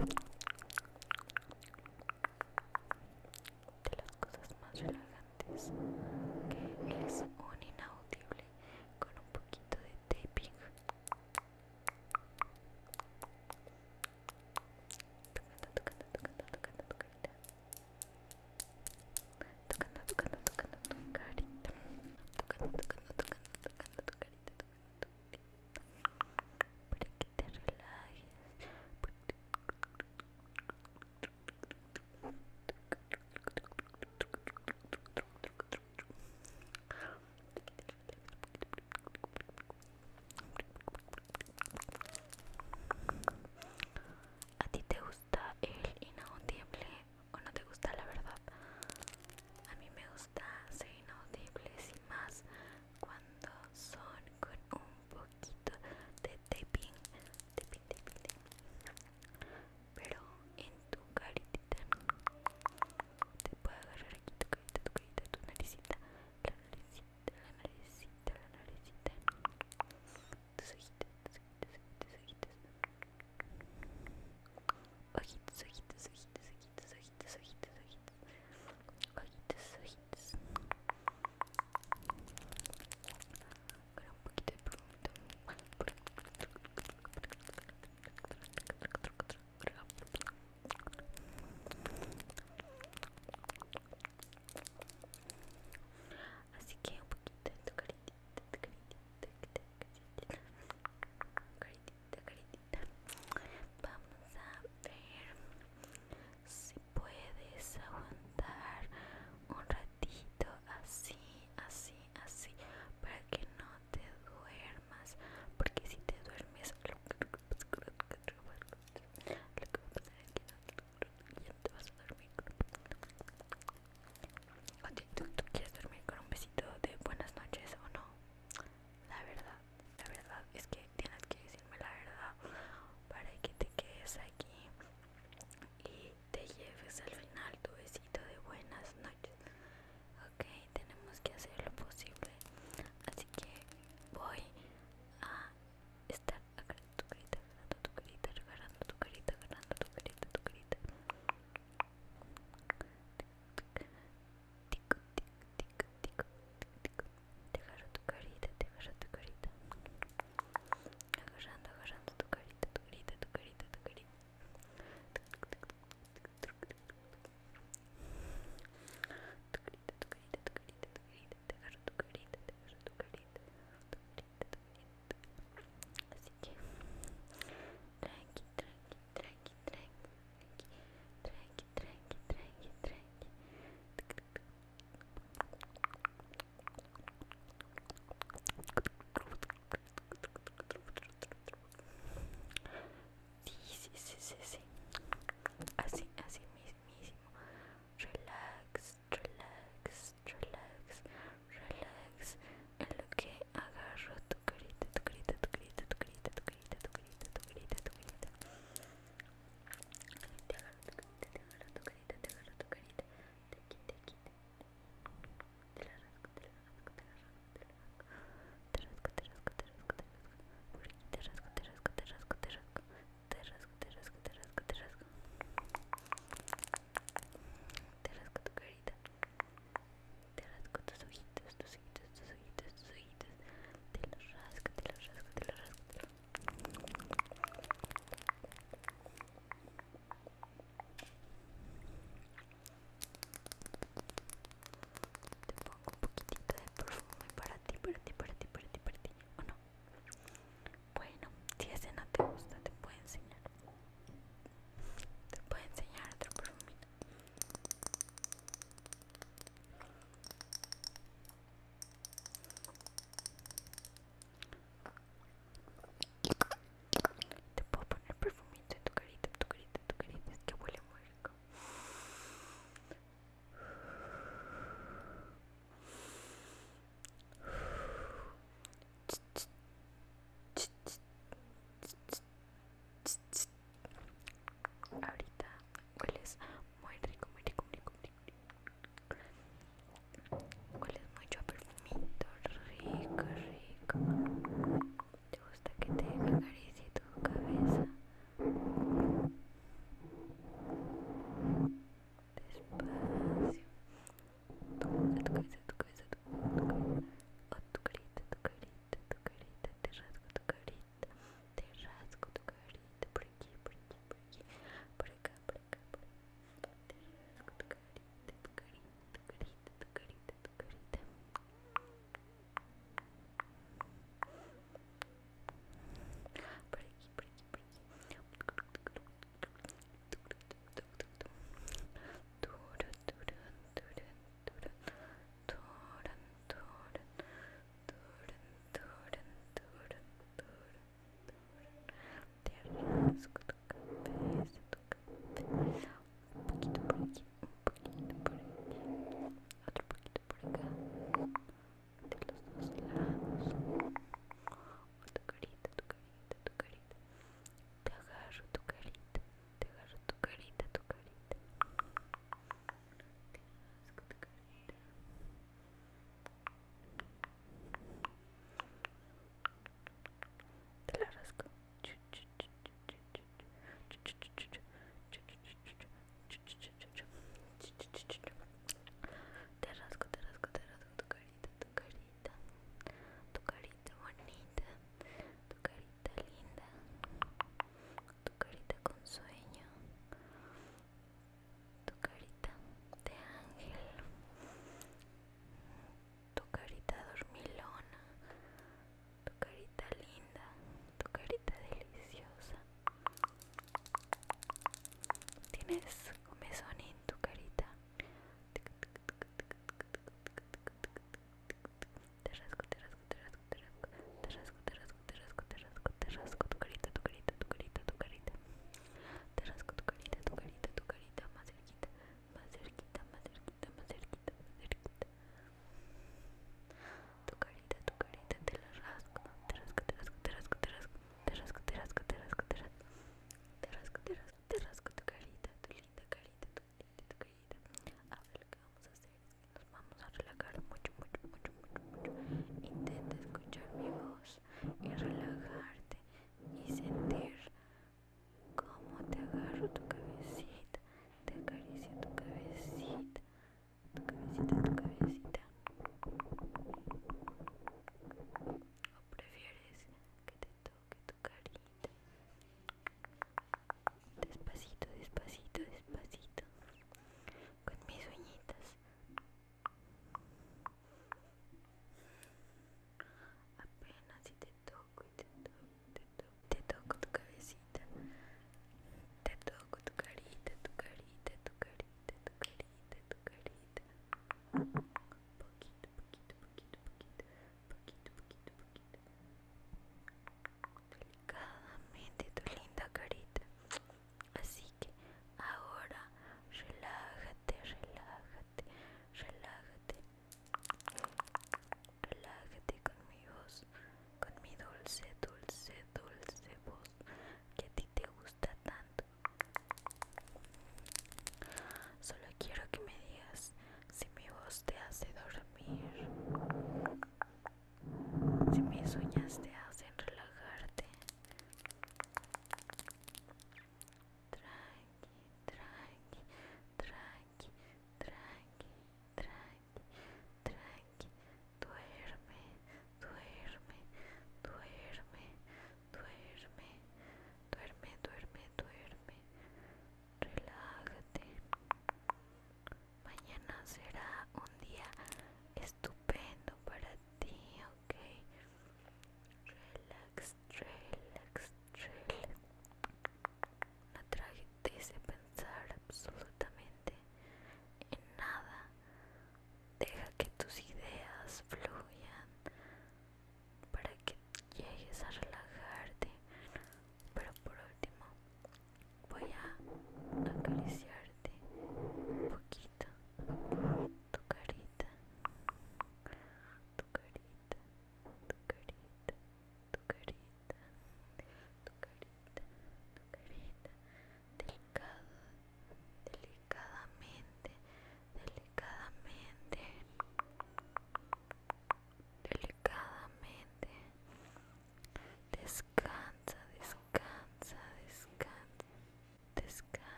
you